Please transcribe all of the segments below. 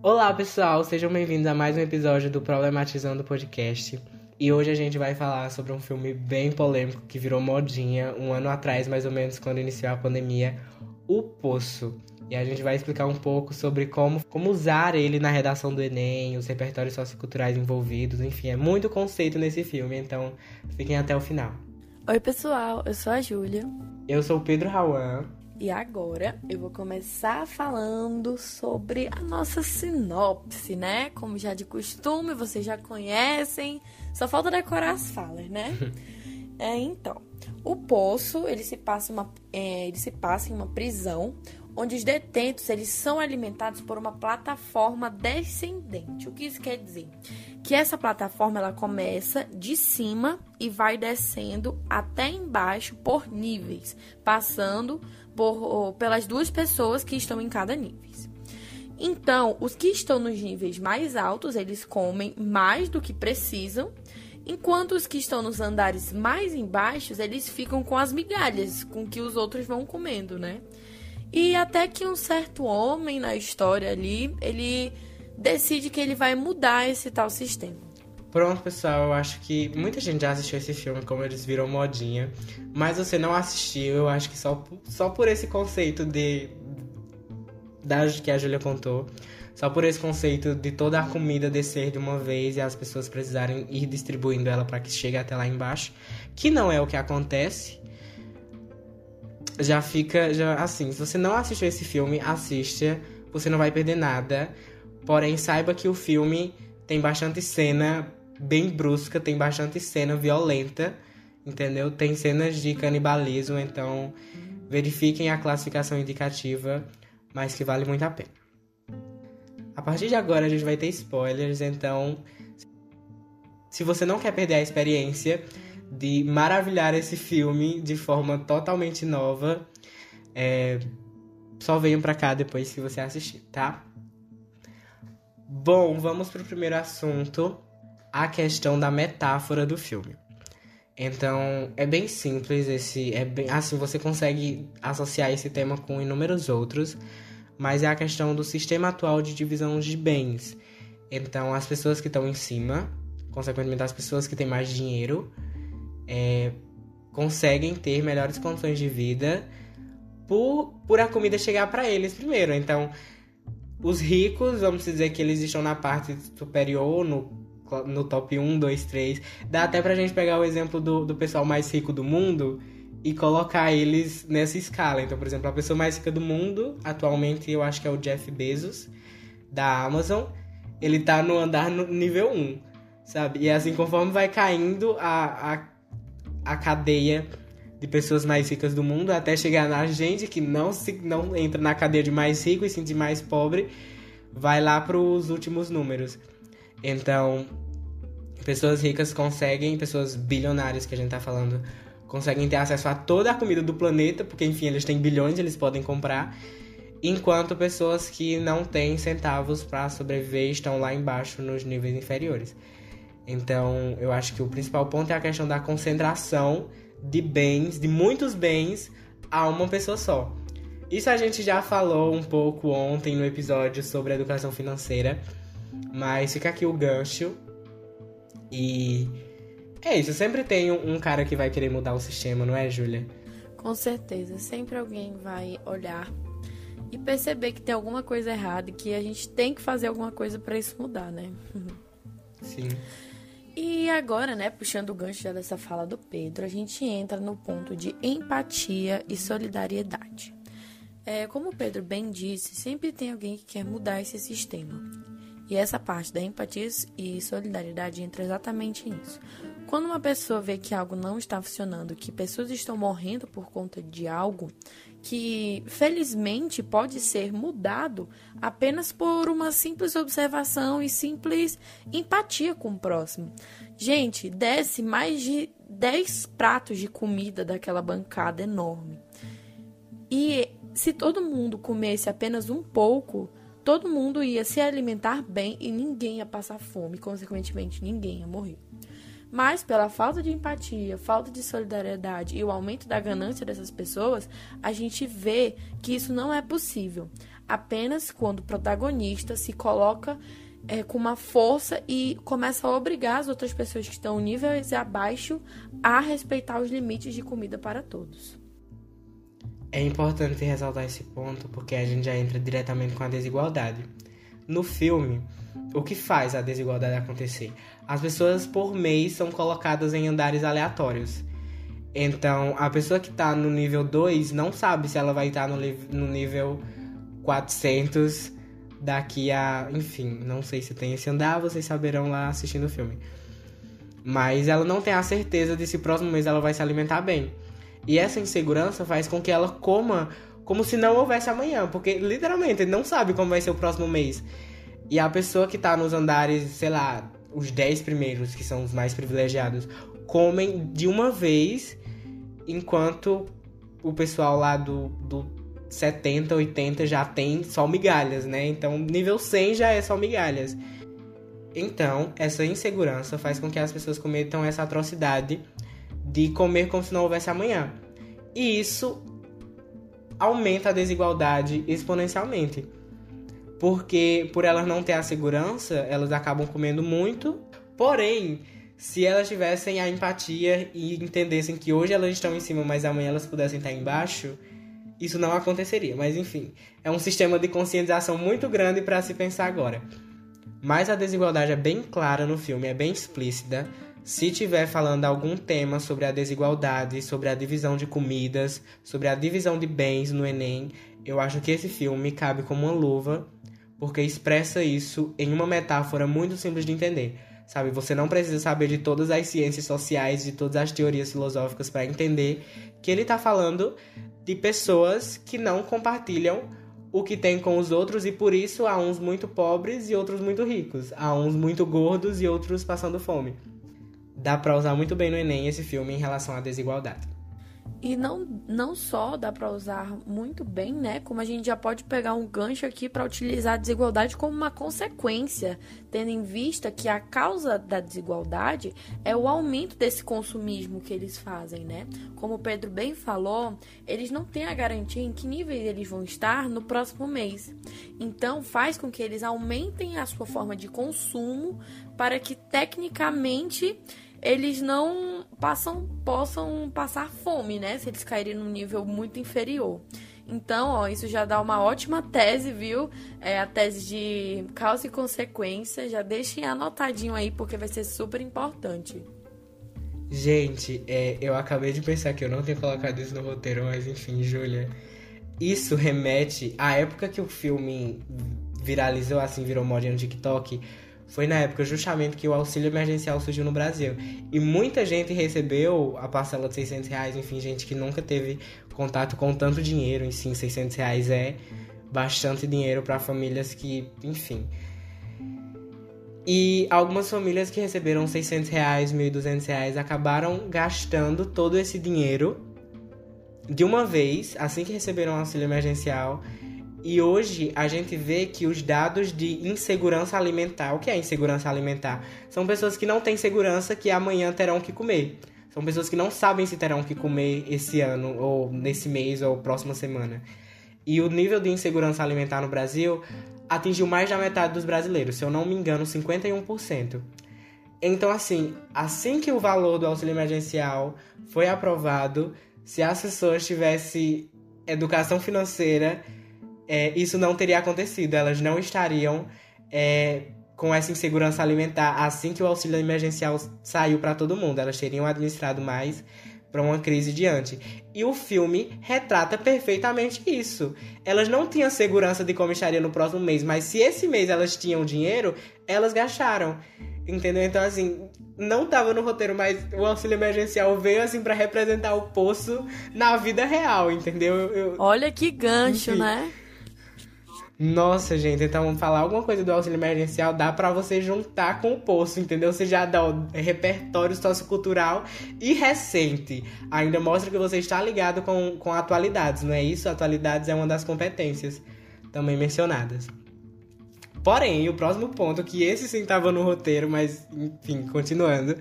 Olá, pessoal, sejam bem-vindos a mais um episódio do Problematizando Podcast. E hoje a gente vai falar sobre um filme bem polêmico que virou modinha um ano atrás, mais ou menos, quando iniciou a pandemia, O Poço. E a gente vai explicar um pouco sobre como, como usar ele na redação do Enem, os repertórios socioculturais envolvidos, enfim, é muito conceito nesse filme, então fiquem até o final. Oi, pessoal, eu sou a Júlia. Eu sou o Pedro Rauan. E agora eu vou começar falando sobre a nossa sinopse, né? Como já de costume, vocês já conhecem. Só falta decorar as falas, né? é, então, o poço ele se passa uma, é, ele se passa em uma prisão onde os detentos eles são alimentados por uma plataforma descendente. O que isso quer dizer? Que essa plataforma ela começa de cima e vai descendo até embaixo por níveis, passando por, pelas duas pessoas que estão em cada nível. Então, os que estão nos níveis mais altos, eles comem mais do que precisam, enquanto os que estão nos andares mais embaixos, eles ficam com as migalhas com que os outros vão comendo, né? E até que um certo homem na história ali, ele decide que ele vai mudar esse tal sistema. Pronto, pessoal, eu acho que muita gente já assistiu esse filme, como eles viram modinha. Mas você não assistiu, eu acho que só, só por esse conceito de. Da que a Julia contou. Só por esse conceito de toda a comida descer de uma vez e as pessoas precisarem ir distribuindo ela para que chegue até lá embaixo. Que não é o que acontece já fica já assim, se você não assistiu esse filme, assista, você não vai perder nada. Porém, saiba que o filme tem bastante cena bem brusca, tem bastante cena violenta, entendeu? Tem cenas de canibalismo, então verifiquem a classificação indicativa, mas que vale muito a pena. A partir de agora a gente vai ter spoilers, então se você não quer perder a experiência, de maravilhar esse filme de forma totalmente nova. É, só venham pra cá depois que você assistir, tá? Bom, vamos pro primeiro assunto, a questão da metáfora do filme. Então, é bem simples esse, é bem, assim você consegue associar esse tema com inúmeros outros, mas é a questão do sistema atual de divisão de bens. Então, as pessoas que estão em cima, consequentemente as pessoas que têm mais dinheiro, é, conseguem ter melhores condições de vida por, por a comida chegar para eles primeiro. Então, os ricos, vamos dizer que eles estão na parte superior, no, no top 1, 2, 3. Dá até pra gente pegar o exemplo do, do pessoal mais rico do mundo e colocar eles nessa escala. Então, por exemplo, a pessoa mais rica do mundo, atualmente eu acho que é o Jeff Bezos, da Amazon. Ele tá no andar no nível 1, sabe? E assim, conforme vai caindo a, a a cadeia de pessoas mais ricas do mundo até chegar na gente que não se não entra na cadeia de mais rico e sim de mais pobre, vai lá para os últimos números. Então, pessoas ricas conseguem, pessoas bilionárias que a gente tá falando, conseguem ter acesso a toda a comida do planeta, porque enfim, eles têm bilhões, eles podem comprar. Enquanto pessoas que não têm centavos para sobreviver estão lá embaixo nos níveis inferiores. Então, eu acho que o principal ponto é a questão da concentração de bens, de muitos bens, a uma pessoa só. Isso a gente já falou um pouco ontem no episódio sobre educação financeira, mas fica aqui o gancho. E é isso, sempre tem um cara que vai querer mudar o sistema, não é, Júlia? Com certeza, sempre alguém vai olhar e perceber que tem alguma coisa errada e que a gente tem que fazer alguma coisa para isso mudar, né? Sim. E agora, né, puxando o gancho já dessa fala do Pedro, a gente entra no ponto de empatia e solidariedade. É, como o Pedro bem disse, sempre tem alguém que quer mudar esse sistema. E essa parte da empatia e solidariedade entra exatamente nisso. Quando uma pessoa vê que algo não está funcionando, que pessoas estão morrendo por conta de algo, que felizmente pode ser mudado apenas por uma simples observação e simples empatia com o próximo. Gente, desce mais de 10 pratos de comida daquela bancada enorme. E se todo mundo comesse apenas um pouco, todo mundo ia se alimentar bem e ninguém ia passar fome, consequentemente, ninguém ia morrer. Mas pela falta de empatia, falta de solidariedade e o aumento da ganância dessas pessoas, a gente vê que isso não é possível. apenas quando o protagonista se coloca é, com uma força e começa a obrigar as outras pessoas que estão níveis abaixo a respeitar os limites de comida para todos. É importante ressaltar esse ponto porque a gente já entra diretamente com a desigualdade. No filme, o que faz a desigualdade acontecer? As pessoas por mês são colocadas em andares aleatórios. Então, a pessoa que está no nível 2 não sabe se ela vai estar tá no, no nível 400 daqui a. Enfim, não sei se tem esse andar, vocês saberão lá assistindo o filme. Mas ela não tem a certeza de se próximo mês ela vai se alimentar bem. E essa insegurança faz com que ela coma como se não houvesse amanhã, porque literalmente não sabe como vai ser o próximo mês. E a pessoa que tá nos andares, sei lá, os 10 primeiros, que são os mais privilegiados, comem de uma vez, enquanto o pessoal lá do, do 70, 80 já tem só migalhas, né? Então, nível 100 já é só migalhas. Então, essa insegurança faz com que as pessoas cometam essa atrocidade de comer como se não houvesse amanhã. E isso aumenta a desigualdade exponencialmente. Porque por elas não ter a segurança, elas acabam comendo muito. Porém, se elas tivessem a empatia e entendessem que hoje elas estão em cima, mas amanhã elas pudessem estar embaixo, isso não aconteceria. Mas enfim, é um sistema de conscientização muito grande para se pensar agora. Mas a desigualdade é bem clara no filme, é bem explícita. Se tiver falando algum tema sobre a desigualdade, sobre a divisão de comidas, sobre a divisão de bens no Enem, eu acho que esse filme cabe como uma luva, porque expressa isso em uma metáfora muito simples de entender. Sabe, você não precisa saber de todas as ciências sociais, de todas as teorias filosóficas para entender que ele está falando de pessoas que não compartilham o que tem com os outros e por isso há uns muito pobres e outros muito ricos, há uns muito gordos e outros passando fome. Dá para usar muito bem no Enem esse filme em relação à desigualdade. E não, não só dá para usar muito bem, né? Como a gente já pode pegar um gancho aqui para utilizar a desigualdade como uma consequência, tendo em vista que a causa da desigualdade é o aumento desse consumismo que eles fazem, né? Como o Pedro bem falou, eles não têm a garantia em que nível eles vão estar no próximo mês. Então, faz com que eles aumentem a sua forma de consumo para que tecnicamente eles não passam, possam passar fome, né? Se eles caírem num nível muito inferior. Então, ó, isso já dá uma ótima tese, viu? É a tese de causa e consequência. Já deixem anotadinho aí, porque vai ser super importante. Gente, é, eu acabei de pensar que eu não tinha colocado isso no roteiro, mas enfim, Júlia. Isso remete à época que o filme viralizou, assim, virou modinha no TikTok foi na época justamente que o auxílio emergencial surgiu no Brasil. E muita gente recebeu a parcela de 600 reais, enfim, gente que nunca teve contato com tanto dinheiro, em sim, 600 reais é bastante dinheiro para famílias que, enfim. E algumas famílias que receberam 600 reais, 1.200 reais, acabaram gastando todo esse dinheiro de uma vez, assim que receberam o auxílio emergencial, e hoje a gente vê que os dados de insegurança alimentar, o que é insegurança alimentar? São pessoas que não têm segurança que amanhã terão que comer. São pessoas que não sabem se terão que comer esse ano, ou nesse mês, ou próxima semana. E o nível de insegurança alimentar no Brasil atingiu mais da metade dos brasileiros, se eu não me engano, 51%. Então, assim, assim que o valor do auxílio emergencial foi aprovado, se as pessoas tivessem educação financeira é, isso não teria acontecido. Elas não estariam é, com essa insegurança alimentar assim que o auxílio emergencial saiu para todo mundo. Elas teriam administrado mais para uma crise diante. E o filme retrata perfeitamente isso. Elas não tinham segurança de como estaria no próximo mês, mas se esse mês elas tinham dinheiro, elas gastaram. Entendeu? Então, assim, não tava no roteiro, mas o auxílio emergencial veio, assim, para representar o poço na vida real, entendeu? Eu... Olha que gancho, Enfim. né? Nossa, gente, então falar alguma coisa do auxílio emergencial dá para você juntar com o poço, entendeu? Você já dá o repertório sociocultural e recente. Ainda mostra que você está ligado com, com atualidades, não é isso? Atualidades é uma das competências também mencionadas. Porém, o próximo ponto, que esse sim estava no roteiro, mas enfim, continuando,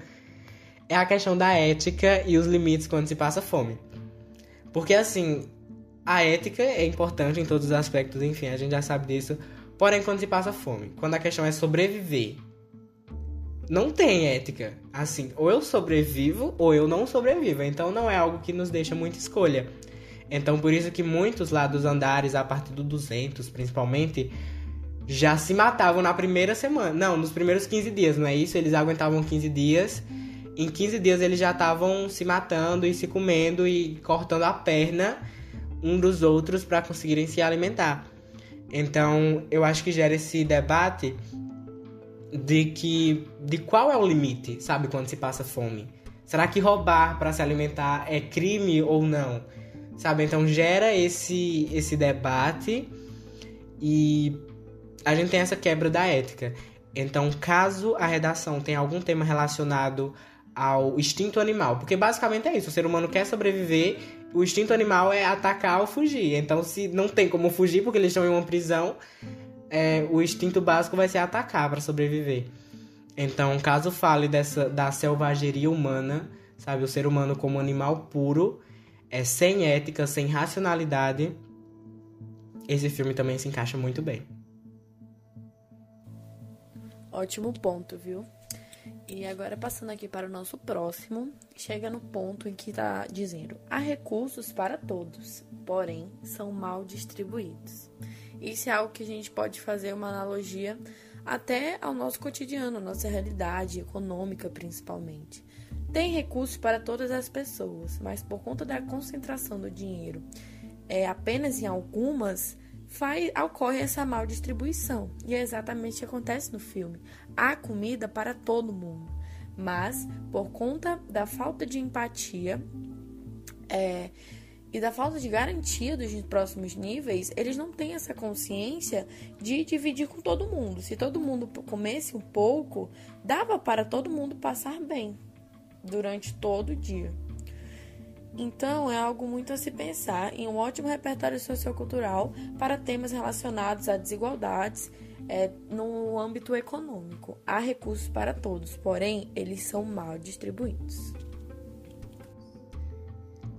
é a questão da ética e os limites quando se passa fome. Porque assim, a ética é importante em todos os aspectos, enfim, a gente já sabe disso. Porém, quando se passa fome, quando a questão é sobreviver, não tem ética. Assim, ou eu sobrevivo ou eu não sobrevivo. Então não é algo que nos deixa muita escolha. Então por isso que muitos lá dos andares, a partir do 200 principalmente, já se matavam na primeira semana. Não, nos primeiros 15 dias, não é isso? Eles aguentavam 15 dias. Em 15 dias eles já estavam se matando e se comendo e cortando a perna um dos outros para conseguirem se alimentar. Então, eu acho que gera esse debate de que de qual é o limite, sabe, quando se passa fome. Será que roubar para se alimentar é crime ou não? Sabe? Então gera esse esse debate e a gente tem essa quebra da ética. Então, caso a redação tenha algum tema relacionado ao instinto animal, porque basicamente é isso, o ser humano quer sobreviver, o instinto animal é atacar ou fugir. Então, se não tem como fugir porque eles estão em uma prisão, é, o instinto básico vai ser atacar para sobreviver. Então, caso fale dessa da selvageria humana, sabe, o ser humano como animal puro, é sem ética, sem racionalidade, esse filme também se encaixa muito bem. Ótimo ponto, viu? E agora passando aqui para o nosso próximo, chega no ponto em que está dizendo: há recursos para todos, porém são mal distribuídos. Isso é algo que a gente pode fazer uma analogia até ao nosso cotidiano, nossa realidade econômica principalmente. Tem recursos para todas as pessoas, mas por conta da concentração do dinheiro é, apenas em algumas, faz, ocorre essa mal distribuição. E é exatamente o que acontece no filme. Há comida para todo mundo, mas por conta da falta de empatia, é, e da falta de garantia dos próximos níveis, eles não têm essa consciência de dividir com todo mundo. Se todo mundo comesse um pouco, dava para todo mundo passar bem durante todo o dia. Então, é algo muito a se pensar em um ótimo repertório sociocultural para temas relacionados a desigualdades é, no âmbito econômico. Há recursos para todos, porém, eles são mal distribuídos.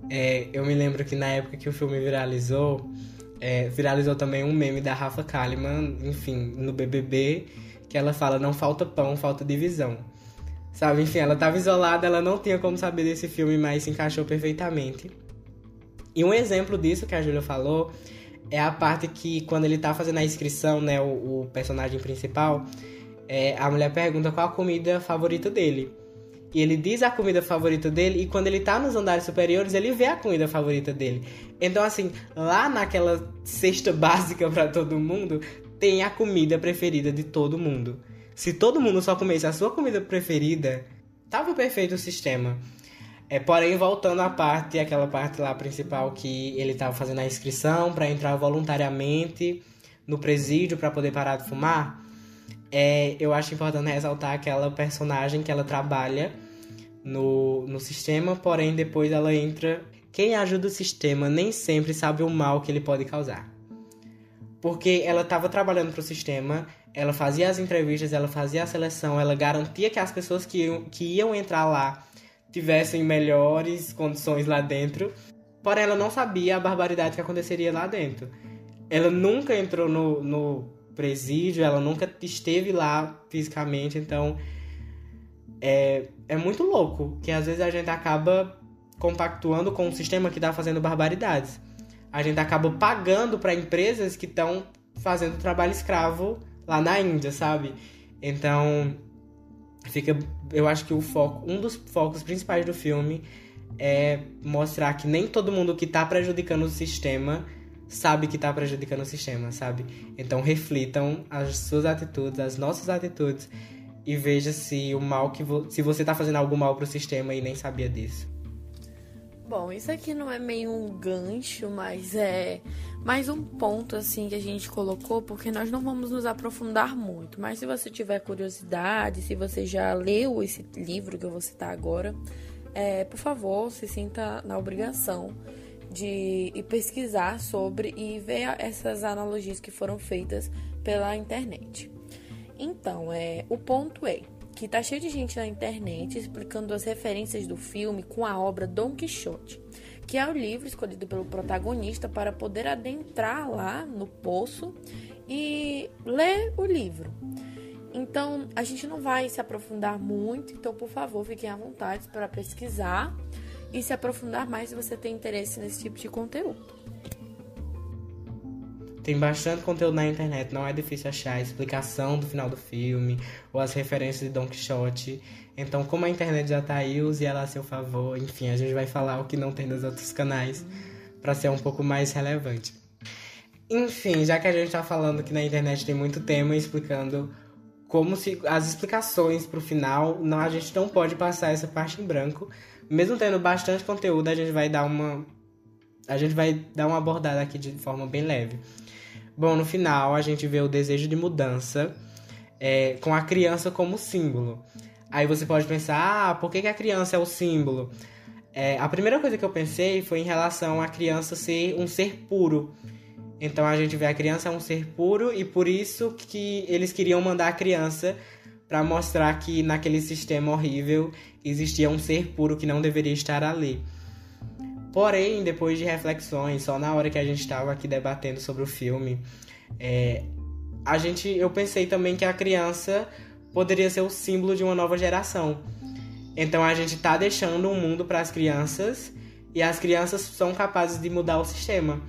É, eu me lembro que na época que o filme viralizou, é, viralizou também um meme da Rafa Kalimann, enfim, no BBB, que ela fala: não falta pão, falta divisão. Sabe, enfim, ela estava isolada, ela não tinha como saber desse filme, mas se encaixou perfeitamente. E um exemplo disso que a Júlia falou é a parte que, quando ele tá fazendo a inscrição, né, o, o personagem principal, é, a mulher pergunta qual a comida favorita dele. E ele diz a comida favorita dele, e quando ele tá nos andares superiores, ele vê a comida favorita dele. Então, assim, lá naquela cesta básica para todo mundo, tem a comida preferida de todo mundo. Se todo mundo só comesse a sua comida preferida, tava perfeito o sistema. É, porém, voltando à parte, aquela parte lá principal que ele tava fazendo a inscrição para entrar voluntariamente no presídio para poder parar de fumar é, eu acho importante ressaltar aquela personagem que ela trabalha no, no sistema, porém depois ela entra. Quem ajuda o sistema nem sempre sabe o mal que ele pode causar. Porque ela estava trabalhando para o sistema, ela fazia as entrevistas, ela fazia a seleção, ela garantia que as pessoas que iam, que iam entrar lá tivessem melhores condições lá dentro. Porém, ela não sabia a barbaridade que aconteceria lá dentro. Ela nunca entrou no, no presídio, ela nunca esteve lá fisicamente, então é, é muito louco que às vezes a gente acaba compactuando com um sistema que está fazendo barbaridades. A gente acaba pagando para empresas que estão fazendo trabalho escravo lá na Índia, sabe? Então, fica, eu acho que o foco, um dos focos principais do filme é mostrar que nem todo mundo que está prejudicando o sistema sabe que está prejudicando o sistema, sabe? Então reflitam as suas atitudes, as nossas atitudes e veja se o mal que vo se você está fazendo algum mal para o sistema e nem sabia disso. Bom, isso aqui não é meio um gancho, mas é mais um ponto assim que a gente colocou, porque nós não vamos nos aprofundar muito. Mas se você tiver curiosidade, se você já leu esse livro que eu vou citar agora, é, por favor, se sinta na obrigação de ir pesquisar sobre e ver essas analogias que foram feitas pela internet. Então, é, o ponto é que tá cheio de gente na internet explicando as referências do filme com a obra Don Quixote, que é o livro escolhido pelo protagonista para poder adentrar lá no poço e ler o livro. Então, a gente não vai se aprofundar muito, então, por favor, fiquem à vontade para pesquisar e se aprofundar mais se você tem interesse nesse tipo de conteúdo. Tem bastante conteúdo na internet, não é difícil achar a explicação do final do filme ou as referências de Don Quixote. Então, como a internet já tá aí, use ela a seu favor. Enfim, a gente vai falar o que não tem nos outros canais para ser um pouco mais relevante. Enfim, já que a gente tá falando que na internet tem muito tema explicando como se as explicações pro final, não, a gente não pode passar essa parte em branco. Mesmo tendo bastante conteúdo, a gente vai dar uma a gente vai dar uma abordada aqui de forma bem leve. Bom, no final a gente vê o desejo de mudança é, com a criança como símbolo. Aí você pode pensar, ah, por que, que a criança é o símbolo? É, a primeira coisa que eu pensei foi em relação à criança ser um ser puro. Então a gente vê a criança é um ser puro e por isso que eles queriam mandar a criança para mostrar que naquele sistema horrível existia um ser puro que não deveria estar ali. Porém, depois de reflexões, só na hora que a gente estava aqui debatendo sobre o filme, é, a gente, eu pensei também que a criança poderia ser o símbolo de uma nova geração. Então a gente está deixando um mundo para as crianças e as crianças são capazes de mudar o sistema.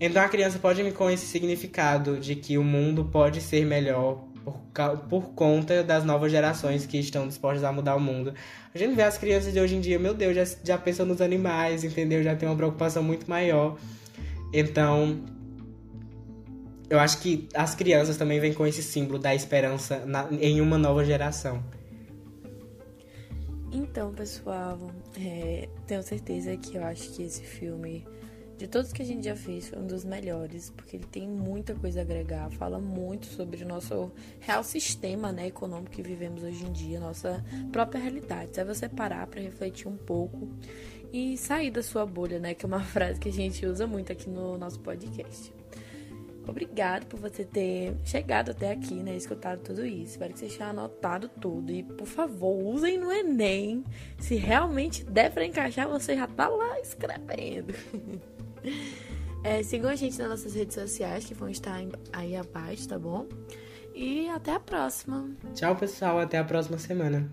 Então a criança pode vir com esse significado de que o mundo pode ser melhor por, por conta das novas gerações que estão dispostas a mudar o mundo. A gente vê as crianças de hoje em dia, meu Deus, já, já pensam nos animais, entendeu? Já tem uma preocupação muito maior. Então, eu acho que as crianças também vêm com esse símbolo da esperança na, em uma nova geração. Então, pessoal, é, tenho certeza que eu acho que esse filme de todos que a gente já fez, foi um dos melhores, porque ele tem muita coisa a agregar, fala muito sobre o nosso real sistema né, econômico que vivemos hoje em dia, nossa própria realidade. Se você parar para refletir um pouco e sair da sua bolha, né, que é uma frase que a gente usa muito aqui no nosso podcast. Obrigado por você ter chegado até aqui, né? Escutado tudo isso. Espero que você tenha anotado tudo. E, por favor, usem no Enem. Se realmente der para encaixar, você já tá lá escrevendo. É, sigam a gente nas nossas redes sociais, que vão estar aí abaixo, tá bom? E até a próxima. Tchau, pessoal. Até a próxima semana.